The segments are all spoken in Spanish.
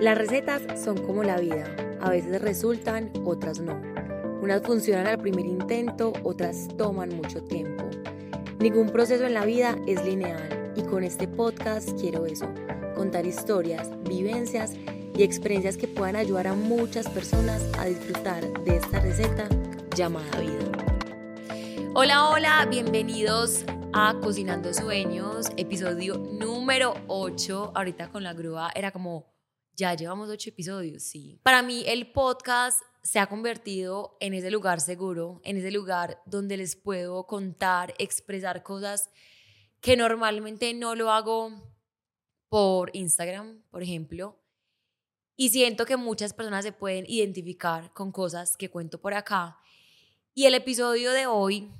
Las recetas son como la vida, a veces resultan, otras no. Unas funcionan al primer intento, otras toman mucho tiempo. Ningún proceso en la vida es lineal y con este podcast quiero eso, contar historias, vivencias y experiencias que puedan ayudar a muchas personas a disfrutar de esta receta llamada vida. Hola, hola, bienvenidos a Cocinando Sueños, episodio número 8. Ahorita con la grúa era como ya llevamos ocho episodios, sí. Para mí el podcast se ha convertido en ese lugar seguro, en ese lugar donde les puedo contar, expresar cosas que normalmente no lo hago por Instagram, por ejemplo. Y siento que muchas personas se pueden identificar con cosas que cuento por acá. Y el episodio de hoy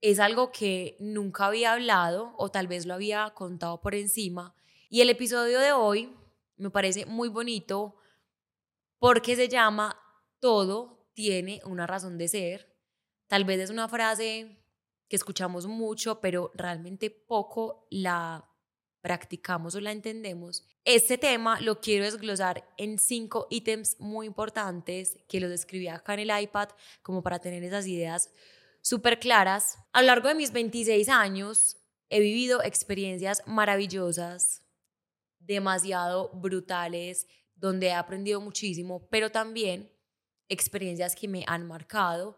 es algo que nunca había hablado o tal vez lo había contado por encima. Y el episodio de hoy me parece muy bonito porque se llama Todo tiene una razón de ser. Tal vez es una frase que escuchamos mucho, pero realmente poco la practicamos o la entendemos. Este tema lo quiero desglosar en cinco ítems muy importantes que los escribí acá en el iPad como para tener esas ideas súper claras. A lo largo de mis 26 años he vivido experiencias maravillosas, demasiado brutales, donde he aprendido muchísimo, pero también experiencias que me han marcado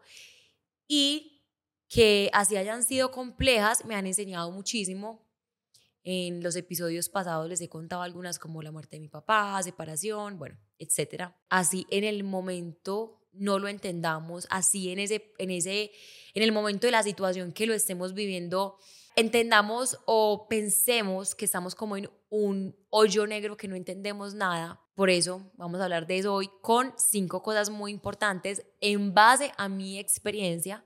y que así hayan sido complejas, me han enseñado muchísimo. En los episodios pasados les he contado algunas como la muerte de mi papá, separación, bueno, etcétera. Así en el momento no lo entendamos, así en ese en ese en el momento de la situación que lo estemos viviendo entendamos o pensemos que estamos como en un hoyo negro que no entendemos nada. Por eso vamos a hablar de eso hoy con cinco cosas muy importantes en base a mi experiencia.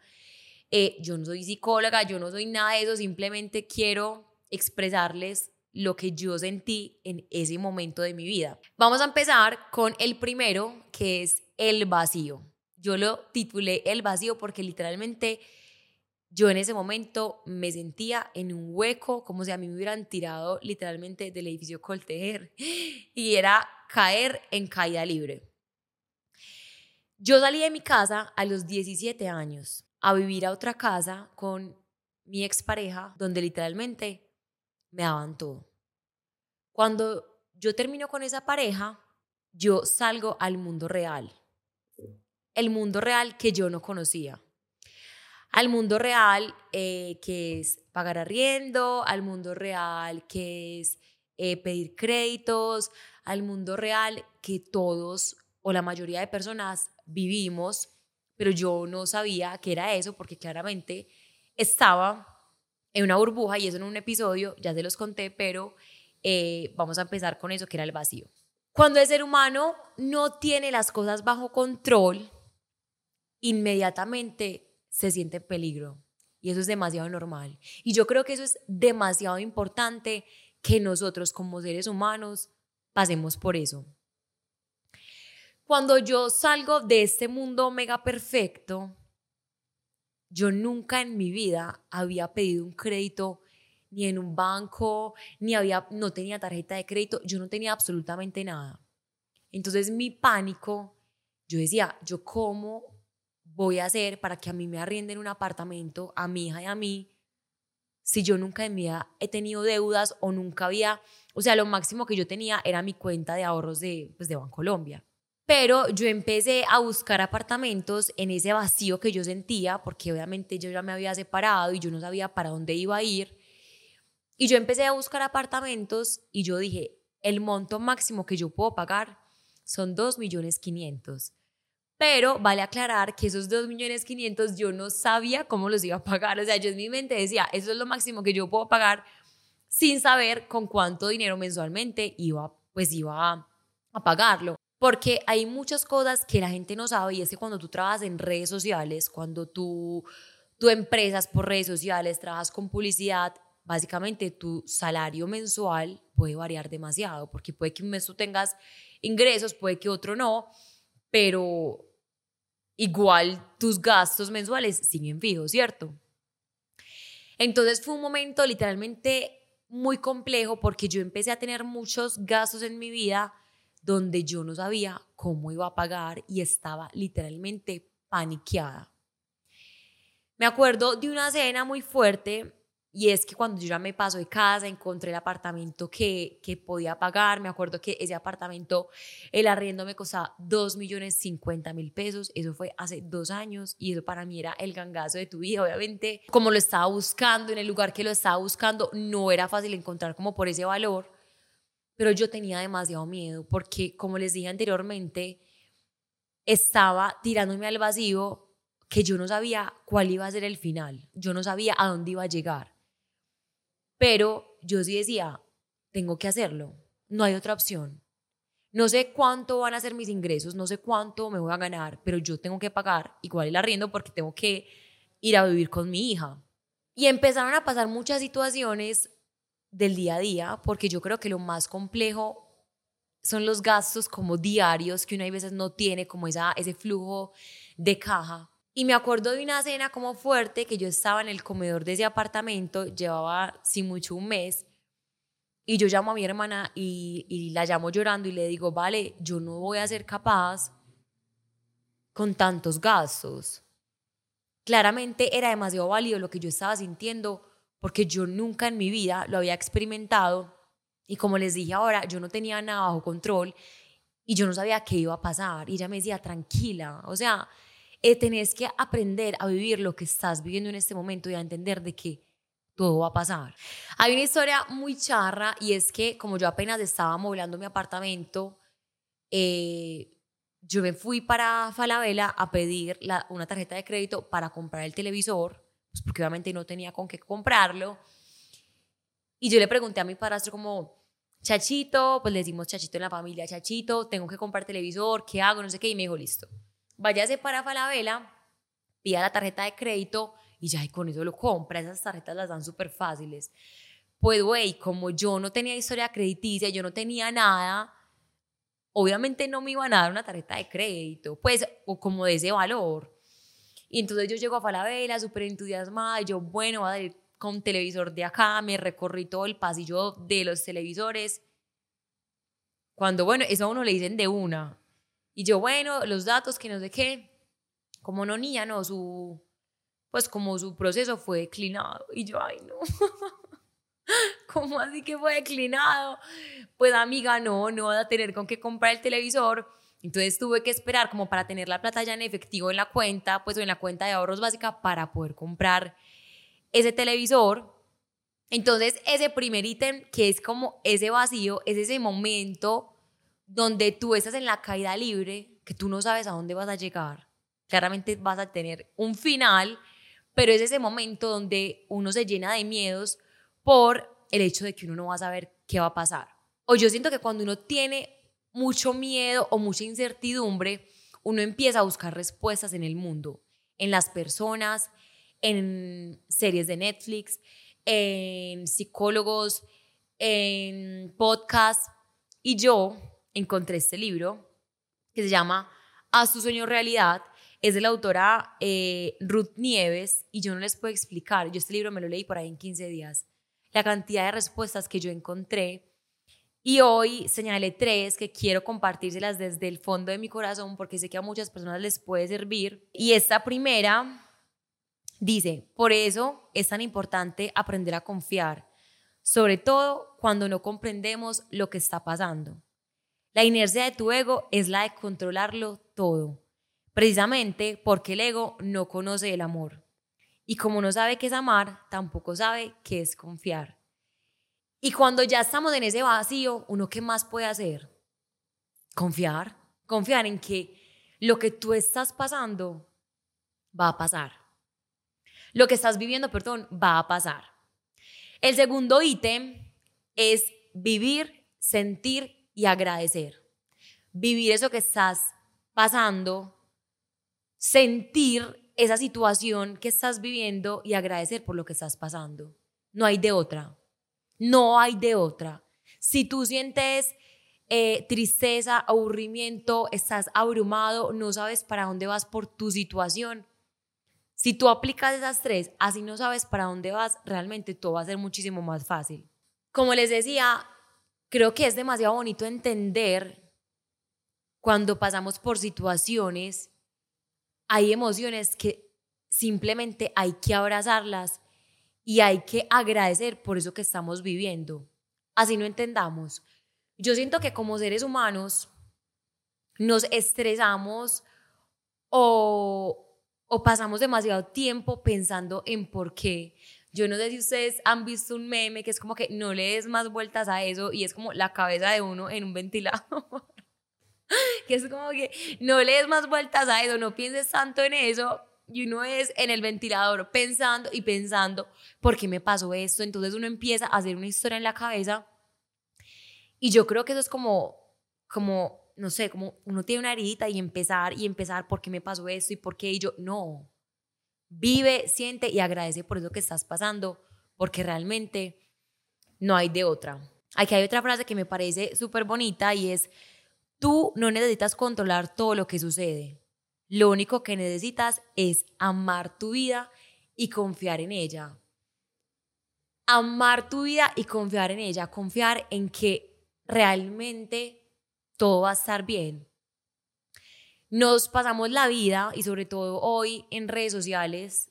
Eh, yo no soy psicóloga, yo no soy nada de eso, simplemente quiero expresarles lo que yo sentí en ese momento de mi vida. Vamos a empezar con el primero, que es el vacío. Yo lo titulé el vacío porque literalmente yo en ese momento me sentía en un hueco, como si a mí me hubieran tirado literalmente del edificio Coltejer y era caer en caída libre. Yo salí de mi casa a los 17 años a vivir a otra casa con mi expareja, donde literalmente me daban todo. Cuando yo termino con esa pareja, yo salgo al mundo real. El mundo real que yo no conocía al mundo real, eh, que es pagar arriendo, al mundo real, que es eh, pedir créditos, al mundo real que todos o la mayoría de personas vivimos, pero yo no sabía que era eso porque claramente estaba en una burbuja y eso en un episodio, ya se los conté, pero eh, vamos a empezar con eso que era el vacío. Cuando el ser humano no tiene las cosas bajo control, inmediatamente se siente en peligro. Y eso es demasiado normal. Y yo creo que eso es demasiado importante que nosotros como seres humanos pasemos por eso. Cuando yo salgo de este mundo mega perfecto, yo nunca en mi vida había pedido un crédito ni en un banco, ni había, no tenía tarjeta de crédito, yo no tenía absolutamente nada. Entonces mi pánico, yo decía, yo cómo voy a hacer para que a mí me arrienden un apartamento, a mi hija y a mí, si yo nunca en mi vida he tenido deudas o nunca había, o sea, lo máximo que yo tenía era mi cuenta de ahorros de, pues, de Bancolombia. Pero yo empecé a buscar apartamentos en ese vacío que yo sentía, porque obviamente yo ya me había separado y yo no sabía para dónde iba a ir. Y yo empecé a buscar apartamentos y yo dije, el monto máximo que yo puedo pagar son 2 millones 500. Pero vale aclarar que esos 2 millones 500 yo no sabía cómo los iba a pagar. O sea, yo en mi mente decía, eso es lo máximo que yo puedo pagar sin saber con cuánto dinero mensualmente iba, pues iba a, a pagarlo. Porque hay muchas cosas que la gente no sabe y es que cuando tú trabajas en redes sociales, cuando tú, tú empresas por redes sociales, trabajas con publicidad, básicamente tu salario mensual puede variar demasiado, porque puede que un mes tú tengas ingresos, puede que otro no, pero igual tus gastos mensuales siguen fijos, ¿cierto? Entonces fue un momento literalmente muy complejo porque yo empecé a tener muchos gastos en mi vida donde yo no sabía cómo iba a pagar y estaba literalmente paniqueada. Me acuerdo de una cena muy fuerte y es que cuando yo ya me paso de casa, encontré el apartamento que, que podía pagar. Me acuerdo que ese apartamento, el arriendo me costaba 2 millones 50 mil pesos. Eso fue hace dos años y eso para mí era el gangazo de tu vida. Obviamente, como lo estaba buscando, en el lugar que lo estaba buscando, no era fácil encontrar como por ese valor. Pero yo tenía demasiado miedo porque, como les dije anteriormente, estaba tirándome al vacío que yo no sabía cuál iba a ser el final. Yo no sabía a dónde iba a llegar. Pero yo sí decía, tengo que hacerlo, no hay otra opción. No sé cuánto van a ser mis ingresos, no sé cuánto me voy a ganar, pero yo tengo que pagar igual el arriendo porque tengo que ir a vivir con mi hija. Y empezaron a pasar muchas situaciones del día a día, porque yo creo que lo más complejo son los gastos como diarios que uno a veces no tiene, como esa, ese flujo de caja. Y me acuerdo de una cena como fuerte que yo estaba en el comedor de ese apartamento, llevaba sin mucho un mes, y yo llamo a mi hermana y, la llamo llorando y le digo, vale, yo no voy a ser capaz con tantos gastos. Claramente era demasiado válido lo que yo estaba sintiendo porque yo nunca en mi vida lo había experimentado y como les dije ahora, yo no tenía nada bajo control y yo no sabía qué iba a pasar. Y ella me decía, tranquila, o sea, eh, tenés que aprender a vivir lo que estás viviendo en este momento y a entender de que todo va a pasar. Hay una historia muy charra y es que como yo apenas estaba movilando mi apartamento, eh, yo me fui para Falabella a pedir una tarjeta de crédito para comprar el televisor, pues porque obviamente no tenía con qué comprarlo. Y yo le pregunté a mi padrastro como, Chachito, pues le decimos Chachito en la familia, Chachito, tengo que comprar televisor, ¿qué hago? No sé qué. Y me dijo, listo váyase para Falabella, pida la tarjeta de crédito y ya y con eso lo compra. Esas tarjetas las dan súper fáciles. Pues, güey, como yo no tenía historia crediticia, yo no tenía nada, obviamente no me iban a dar una tarjeta de crédito, pues, o como de ese valor. Y entonces yo llego a Falabella súper entusiasmada, y yo, bueno, voy a ir con televisor de acá, me recorrí todo el pasillo de los televisores. Cuando, bueno, eso a uno le dicen de una. Y yo, bueno, los datos que no sé qué, como no niña, no, su, pues como su proceso fue declinado. Y yo, ay, no. ¿Cómo así que fue declinado? Pues amiga, no, no vas a tener con qué comprar el televisor. Entonces tuve que esperar como para tener la plata ya en efectivo en la cuenta, pues en la cuenta de ahorros básica para poder comprar ese televisor. Entonces ese primer ítem que es como ese vacío, es ese momento donde tú estás en la caída libre, que tú no sabes a dónde vas a llegar. Claramente vas a tener un final, pero es ese momento donde uno se llena de miedos por el hecho de que uno no va a saber qué va a pasar. O yo siento que cuando uno tiene mucho miedo o mucha incertidumbre, uno empieza a buscar respuestas en el mundo, en las personas, en series de Netflix, en psicólogos, en podcasts. Y yo encontré este libro que se llama Haz tu sueño realidad. Es de la autora eh, Ruth Nieves y yo no les puedo explicar, yo este libro me lo leí por ahí en 15 días, la cantidad de respuestas que yo encontré. Y hoy señalé tres que quiero compartírselas desde el fondo de mi corazón porque sé que a muchas personas les puede servir. Y esta primera dice, por eso es tan importante aprender a confiar, sobre todo cuando no comprendemos lo que está pasando. La inercia de tu ego es la de controlarlo todo, precisamente porque el ego no conoce el amor. Y como no sabe qué es amar, tampoco sabe qué es confiar. Y cuando ya estamos en ese vacío, ¿uno qué más puede hacer? Confiar. Confiar en que lo que tú estás pasando va a pasar. Lo que estás viviendo, perdón, va a pasar. El segundo ítem es vivir, sentir y agradecer. Vivir eso que estás pasando, sentir esa situación que estás viviendo y agradecer por lo que estás pasando. No hay de otra. No hay de otra. Si tú sientes eh, tristeza, aburrimiento, estás abrumado, no sabes para dónde vas por tu situación, si tú aplicas esas tres, así no sabes para dónde vas, realmente todo va a ser muchísimo más fácil. Como les decía, creo que es demasiado bonito entender cuando pasamos por situaciones, hay emociones que simplemente hay que abrazarlas y hay que agradecer por eso que estamos viviendo. Así no entendamos. Yo siento que como seres humanos nos estresamos o, o pasamos demasiado tiempo pensando en por qué. Yo no sé si ustedes han visto un meme que es como que no le des más vueltas a eso y es como la cabeza de uno en un ventilador. que es como que no le des más vueltas a eso, no pienses tanto en eso y uno es en el ventilador pensando y pensando, ¿por qué me pasó esto? Entonces uno empieza a hacer una historia en la cabeza y yo creo que eso es como, como, no sé, como uno tiene una herida y empezar y empezar, ¿por qué me pasó esto y por qué? Y yo, no, vive, siente y agradece por eso que estás pasando, porque realmente no hay de otra. Aquí hay otra frase que me parece súper bonita y es, tú no necesitas controlar todo lo que sucede lo único que necesitas es amar tu vida y confiar en ella. Amar tu vida y confiar en ella, confiar en que realmente todo va a estar bien. Nos pasamos la vida y sobre todo hoy en redes sociales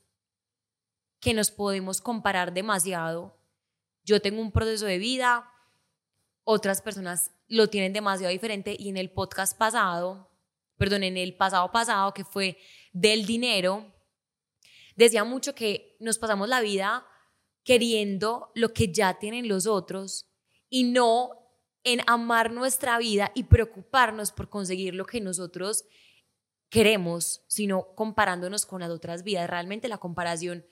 que nos podemos comparar demasiado. Yo tengo un proceso de vida, otras personas lo tienen demasiado diferente y en el podcast pasado perdón, en el pasado pasado, que fue del dinero, decía mucho que nos pasamos la vida queriendo lo que ya tienen los otros y no en amar nuestra vida y preocuparnos por conseguir lo que nosotros queremos, sino comparándonos con las otras vidas. Realmente la comparación,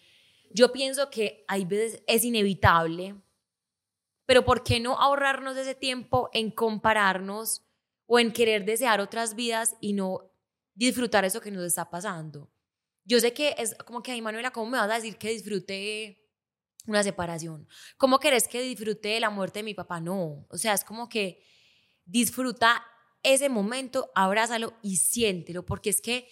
yo pienso que hay veces es inevitable, pero ¿por qué no ahorrarnos ese tiempo en compararnos o en querer desear otras vidas y no disfrutar eso que nos está pasando. Yo sé que es como que, ay, Manuela, ¿cómo me vas a decir que disfrute una separación? ¿Cómo querés que disfrute la muerte de mi papá? No, o sea, es como que disfruta ese momento, abrázalo y siéntelo, porque es que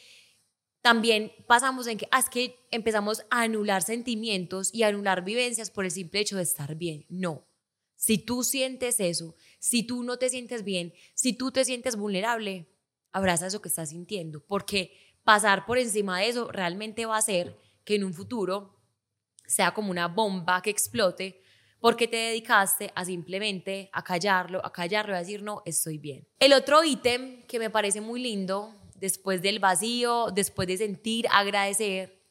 también pasamos en que, ah, es que empezamos a anular sentimientos y a anular vivencias por el simple hecho de estar bien. No, si tú sientes eso, si tú no te sientes bien, si tú te sientes vulnerable, abraza eso que estás sintiendo, porque pasar por encima de eso realmente va a hacer que en un futuro sea como una bomba que explote porque te dedicaste a simplemente a callarlo, a callarlo y a decir, no, estoy bien. El otro ítem que me parece muy lindo, después del vacío, después de sentir, agradecer,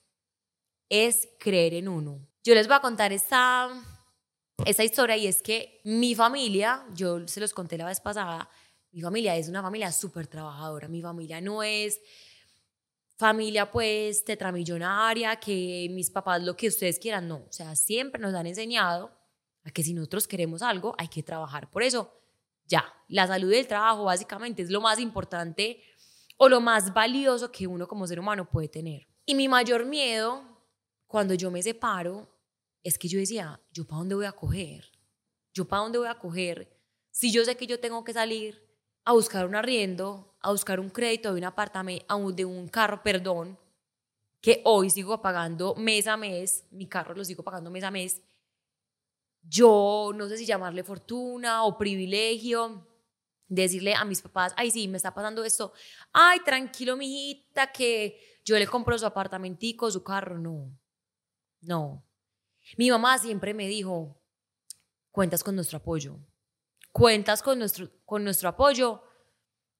es creer en uno. Yo les voy a contar esta esa historia y es que mi familia, yo se los conté la vez pasada, mi familia es una familia súper trabajadora, mi familia no es familia pues tetramillonaria, que mis papás lo que ustedes quieran, no, o sea, siempre nos han enseñado a que si nosotros queremos algo hay que trabajar por eso. Ya, la salud del trabajo básicamente es lo más importante o lo más valioso que uno como ser humano puede tener. Y mi mayor miedo cuando yo me separo es que yo decía, ¿yo para dónde voy a coger? ¿Yo para dónde voy a coger? Si yo sé que yo tengo que salir a buscar un arriendo, a buscar un crédito de un apartamento, de un carro, perdón, que hoy sigo pagando mes a mes, mi carro lo sigo pagando mes a mes, yo no sé si llamarle fortuna o privilegio, decirle a mis papás, ay, sí, me está pasando esto, ay, tranquilo, mijita, que yo le compro su apartamentico, su carro, no, no. Mi mamá siempre me dijo, cuentas con nuestro apoyo, cuentas con nuestro, con nuestro apoyo.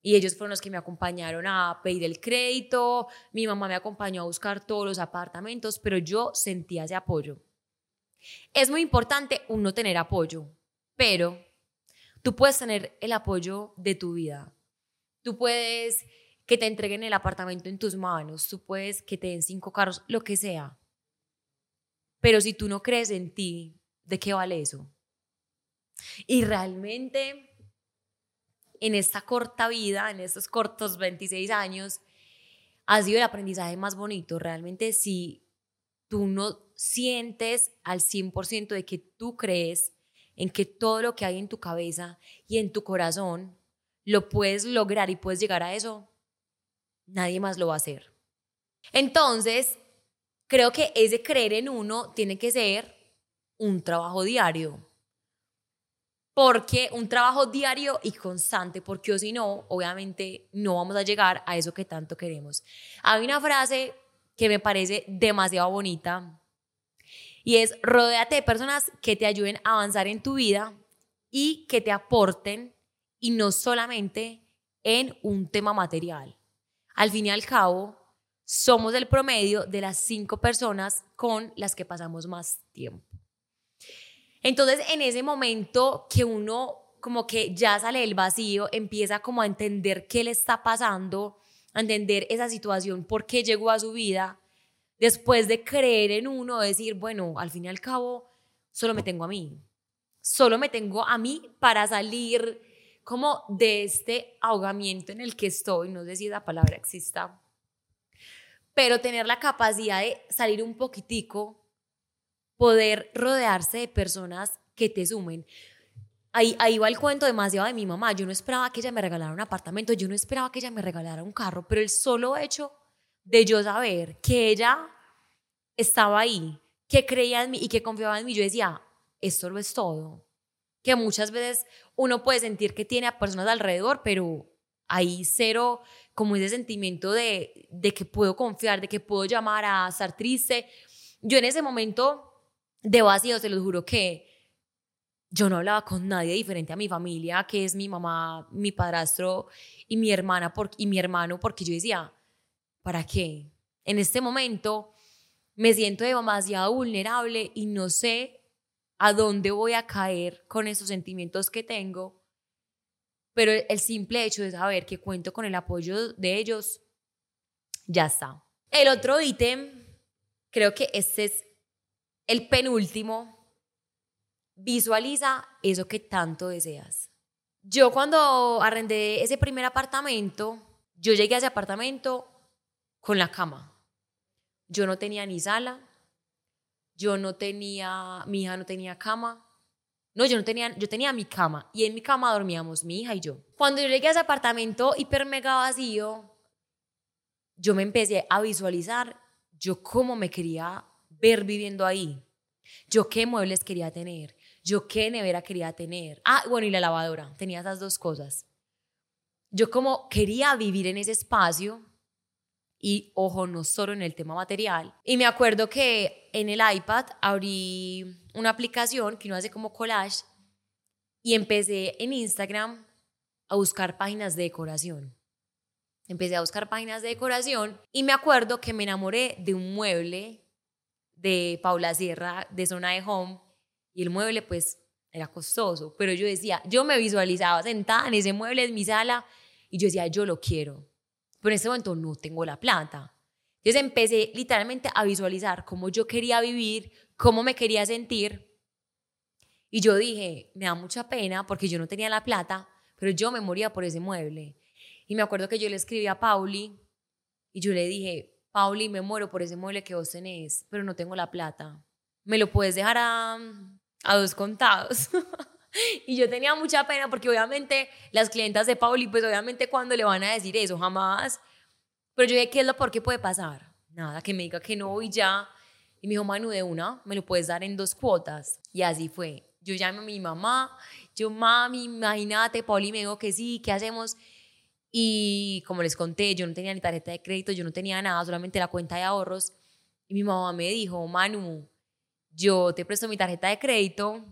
Y ellos fueron los que me acompañaron a pedir el crédito, mi mamá me acompañó a buscar todos los apartamentos, pero yo sentía ese apoyo. Es muy importante uno tener apoyo, pero tú puedes tener el apoyo de tu vida. Tú puedes que te entreguen el apartamento en tus manos, tú puedes que te den cinco carros, lo que sea. Pero si tú no crees en ti, ¿de qué vale eso? Y realmente en esta corta vida, en estos cortos 26 años, ha sido el aprendizaje más bonito. Realmente si tú no sientes al 100% de que tú crees en que todo lo que hay en tu cabeza y en tu corazón lo puedes lograr y puedes llegar a eso, nadie más lo va a hacer. Entonces, creo que ese creer en uno tiene que ser un trabajo diario. porque un trabajo diario y constante, porque o si no, obviamente no vamos a llegar a eso que tanto queremos. Hay una frase que me parece demasiado bonita y es rodéate de personas que te ayuden a avanzar en tu vida y que te aporten y no solamente en un tema material. Al fin y al cabo, somos el promedio de las cinco personas con las que pasamos más tiempo. Entonces, en ese momento que uno como que ya sale del vacío, empieza como a entender qué le está pasando, entender esa situación, por qué llegó a su vida, después de creer en uno, decir, bueno, al fin y al cabo, solo me tengo a mí, solo me tengo a mí para salir como de este ahogamiento en el que estoy, no sé si esa palabra exista, pero tener la capacidad de salir un poquitico, poder rodearse de personas que te sumen. Ahí, ahí va el cuento demasiado de mi mamá. Yo no esperaba que ella me regalara un apartamento, yo no esperaba que ella me regalara un carro, pero el solo hecho de yo saber que ella estaba ahí, que creía en mí y que confiaba en mí, yo decía, esto lo es todo que muchas veces uno puede sentir que tiene a personas alrededor, pero hay cero como ese sentimiento de, de que puedo confiar, de que puedo llamar a estar triste. Yo en ese momento de vacío, se los juro que yo no hablaba con nadie diferente a mi familia, que es mi mamá, mi padrastro y mi hermana por, y mi hermano, porque yo decía, ¿para qué? En este momento me siento demasiado vulnerable y no sé a dónde voy a caer con esos sentimientos que tengo, pero el simple hecho de saber que cuento con el apoyo de ellos, ya está. El otro ítem, creo que este es el penúltimo, visualiza eso que tanto deseas. Yo cuando arrendé ese primer apartamento, yo llegué a ese apartamento con la cama. Yo no tenía ni sala, yo no tenía, mi hija no tenía cama. No, yo no tenía, yo tenía mi cama y en mi cama dormíamos mi hija y yo. Cuando yo llegué a ese apartamento hiper mega vacío, yo me empecé a visualizar yo cómo me quería ver viviendo ahí. Yo qué muebles quería tener, yo qué nevera quería tener. Ah, bueno, y la lavadora, tenía esas dos cosas. Yo como quería vivir en ese espacio y ojo, no solo en el tema material. Y me acuerdo que en el iPad abrí una aplicación que uno hace como collage y empecé en Instagram a buscar páginas de decoración. Empecé a buscar páginas de decoración y me acuerdo que me enamoré de un mueble de Paula Sierra de Zona de Home y el mueble pues era costoso, pero yo decía, yo me visualizaba sentada en ese mueble en mi sala y yo decía, yo lo quiero pero en ese momento no tengo la plata. Entonces empecé literalmente a visualizar cómo yo quería vivir, cómo me quería sentir. Y yo dije, me da mucha pena porque yo no tenía la plata, pero yo me moría por ese mueble. Y me acuerdo que yo le escribí a Pauli y yo le dije, Pauli, me muero por ese mueble que vos tenés, pero no tengo la plata. ¿Me lo puedes dejar a, a dos contados? Y yo tenía mucha pena porque obviamente las clientas de Pauli, pues obviamente cuando le van a decir eso, jamás. Pero yo dije, ¿qué es lo por qué puede pasar? Nada, que me diga que no y ya. Y me dijo, Manu, de una, me lo puedes dar en dos cuotas. Y así fue. Yo llamé a mi mamá, yo, mami, imagínate, Pauli me dijo que sí, ¿qué hacemos? Y como les conté, yo no tenía ni tarjeta de crédito, yo no tenía nada, solamente la cuenta de ahorros. Y mi mamá me dijo, Manu, yo te presto mi tarjeta de crédito,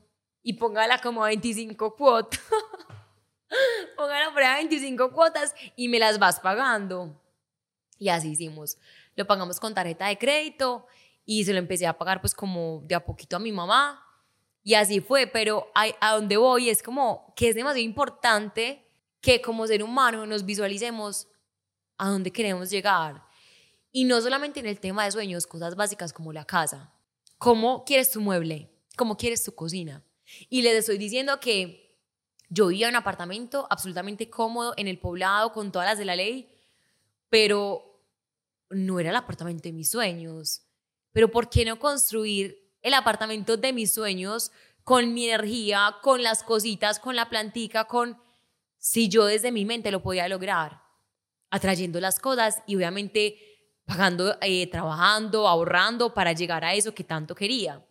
y póngala como a 25 cuotas. póngala por a 25 cuotas y me las vas pagando. Y así hicimos. Lo pagamos con tarjeta de crédito y se lo empecé a pagar pues como de a poquito a mi mamá. Y así fue, pero a, a donde voy es como que es demasiado importante que como ser humano nos visualicemos a dónde queremos llegar. Y no solamente en el tema de sueños, cosas básicas como la casa. ¿Cómo quieres tu mueble? ¿Cómo quieres tu cocina? Y les estoy diciendo que yo vivía en un apartamento absolutamente cómodo en el poblado con todas las de la ley, pero no era el apartamento de mis sueños. Pero ¿por qué no construir el apartamento de mis sueños con mi energía, con las cositas, con la plantica, con si yo desde mi mente lo podía lograr, atrayendo las cosas y obviamente pagando, eh, trabajando, ahorrando para llegar a eso que tanto quería.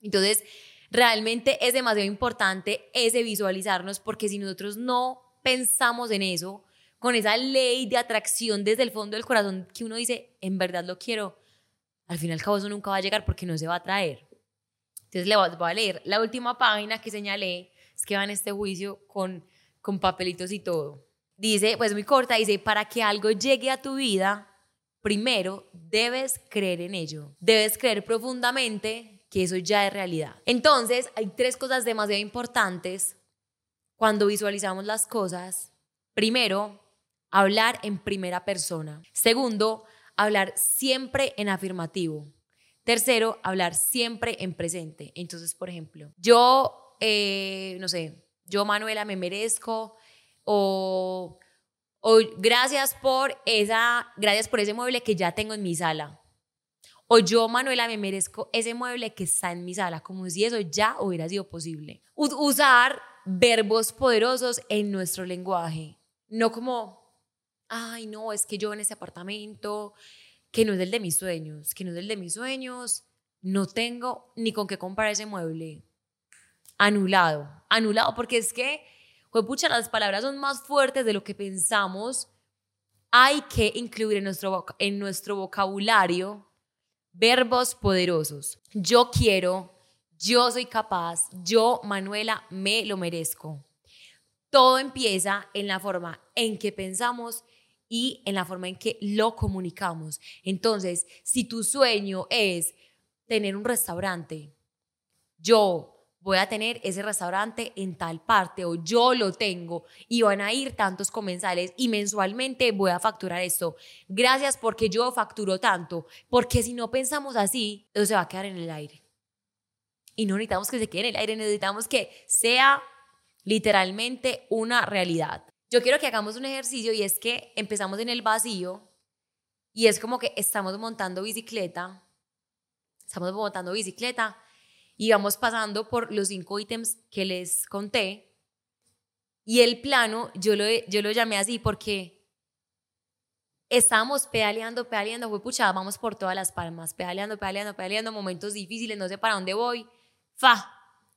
Entonces, realmente es demasiado importante ese visualizarnos porque si nosotros no pensamos en eso, con esa ley de atracción desde el fondo del corazón que uno dice, en verdad lo quiero, al final cabo eso nunca va a llegar porque no se va a traer. Entonces le voy a leer la última página que señalé, es que va en este juicio con, con papelitos y todo. Dice, pues muy corta, dice, para que algo llegue a tu vida, primero debes creer en ello. Debes creer profundamente que eso ya es realidad. Entonces, hay tres cosas demasiado importantes cuando visualizamos las cosas. Primero, hablar en primera persona. Segundo, hablar siempre en afirmativo. Tercero, hablar siempre en presente. Entonces, por ejemplo, yo, eh, no sé, yo Manuela me merezco o, o gracias por esa, gracias por ese mueble que ya tengo en mi sala. O yo, Manuela, me merezco ese mueble que está en mi sala, como si eso ya hubiera sido posible. usar verbos poderosos en nuestro lenguaje, no como, ay, no, es que yo en ese apartamento, que no es el de mis sueños, que no es el de mis sueños, no tengo ni con qué comprar ese mueble. Anulado, anulado, porque es que, pues pucha, las palabras son más fuertes de lo que pensamos. Hay que incluir en nuestro, en nuestro vocabulario verbos poderosos. Yo quiero, yo soy capaz, yo, Manuela, me lo merezco. Todo empieza en la forma en que pensamos y en la forma en que lo comunicamos. Entonces, si tu sueño es tener un restaurante, yo voy a tener ese restaurante en tal parte o yo lo tengo y van a ir tantos comensales y mensualmente voy a facturar esto. Gracias porque yo facturo tanto, porque si no pensamos así, eso se va a quedar en el aire. Y no necesitamos que se quede en el aire, necesitamos que sea literalmente una realidad. Yo quiero que hagamos un ejercicio y es que empezamos en el vacío y es como que estamos montando bicicleta, estamos montando bicicleta y vamos pasando por los cinco ítems que les conté. Y el plano, yo lo, yo lo llamé así porque estábamos pedaleando, pedaleando, fue puchada, vamos por todas las palmas, pedaleando, pedaleando, pedaleando, momentos difíciles, no sé para dónde voy. Fa,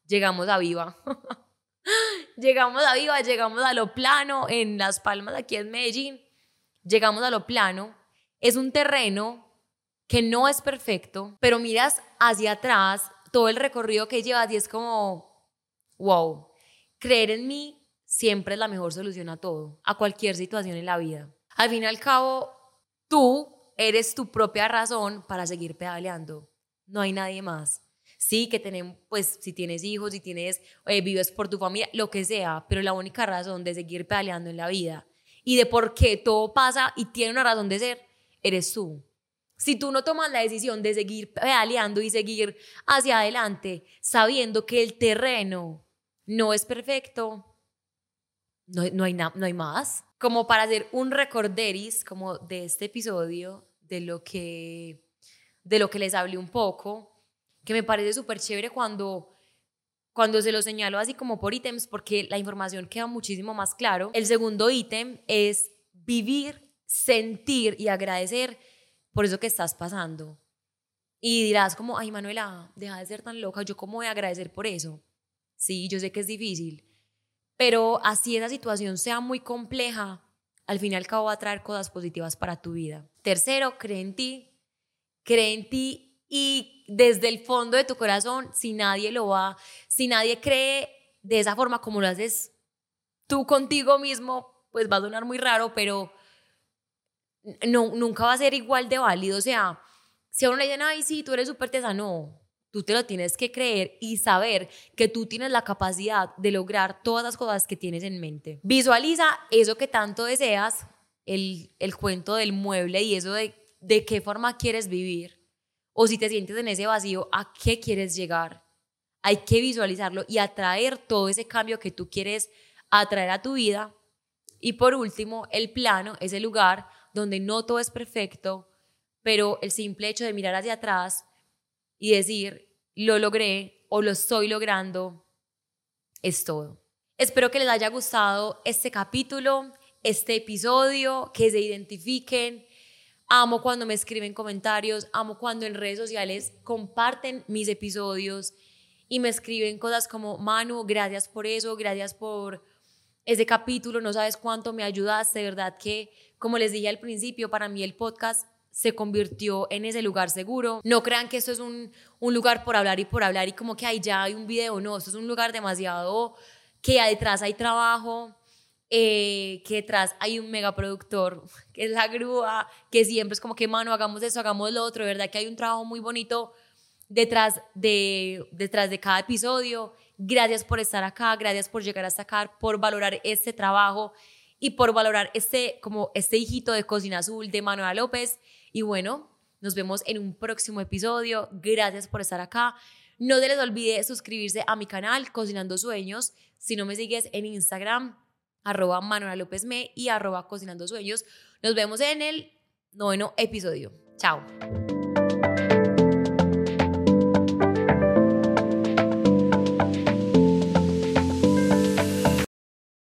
llegamos a Viva. llegamos a Viva, llegamos a lo plano en Las Palmas, aquí en Medellín. Llegamos a lo plano. Es un terreno que no es perfecto, pero miras hacia atrás todo el recorrido que llevas y es como, wow, creer en mí siempre es la mejor solución a todo, a cualquier situación en la vida. Al fin y al cabo, tú eres tu propia razón para seguir pedaleando. No hay nadie más. Sí, que tenemos, pues, si tienes hijos, si tienes, eh, vives por tu familia, lo que sea, pero la única razón de seguir pedaleando en la vida y de por qué todo pasa y tiene una razón de ser, eres tú. Si tú no tomas la decisión de seguir pedaleando y seguir hacia adelante, sabiendo que el terreno no es perfecto, no, no hay, no hay más. Como para hacer un recorderis como de este episodio, de lo que, de lo que les hablé un poco, que me parece súper chévere cuando, cuando se lo señalo así como por ítems, porque la información queda muchísimo más claro. El segundo ítem es vivir, sentir y agradecer por eso que estás pasando. Y dirás como, ay Manuela, deja de ser tan loca, yo cómo voy a agradecer por eso. Sí, yo sé que es difícil, pero así esa situación sea muy compleja, al fin y al cabo va a traer cosas positivas para tu vida. Tercero, cree en ti, cree en ti y desde el fondo de tu corazón, si nadie lo va, si nadie cree de esa forma como lo haces tú contigo mismo, pues va a sonar muy raro, pero no, nunca va a ser igual de válido. O sea, si a uno le dicen, ay, sí, tú eres súper tesa, no. Tú te lo tienes que creer y saber que tú tienes la capacidad de lograr todas las cosas que tienes en mente. Visualiza eso que tanto deseas, el, el cuento del mueble y eso de, de qué forma quieres vivir. O si te sientes en ese vacío, ¿a qué quieres llegar? Hay que visualizarlo y atraer todo ese cambio que tú quieres atraer a tu vida. Y por último, el plano es el lugar donde no todo es perfecto, pero el simple hecho de mirar hacia atrás y decir, lo logré o lo estoy logrando, es todo. Espero que les haya gustado este capítulo, este episodio, que se identifiquen. Amo cuando me escriben comentarios, amo cuando en redes sociales comparten mis episodios y me escriben cosas como, Manu, gracias por eso, gracias por ese capítulo, no sabes cuánto me ayudaste, de verdad que, como les dije al principio, para mí el podcast se convirtió en ese lugar seguro. No crean que esto es un, un lugar por hablar y por hablar y como que ahí ya hay un video, no, esto es un lugar demasiado que detrás hay trabajo, eh, que detrás hay un megaproductor, que es la grúa, que siempre es como que, mano, hagamos eso, hagamos lo otro, de verdad que hay un trabajo muy bonito detrás de, detrás de cada episodio. Gracias por estar acá, gracias por llegar hasta acá, por valorar este trabajo y por valorar este, como este hijito de Cocina Azul de Manuela López. Y bueno, nos vemos en un próximo episodio. Gracias por estar acá. No se les olvide suscribirse a mi canal Cocinando Sueños. Si no me sigues en Instagram, arroba Manuela López Me y arroba Cocinando Sueños. Nos vemos en el noveno episodio. Chao.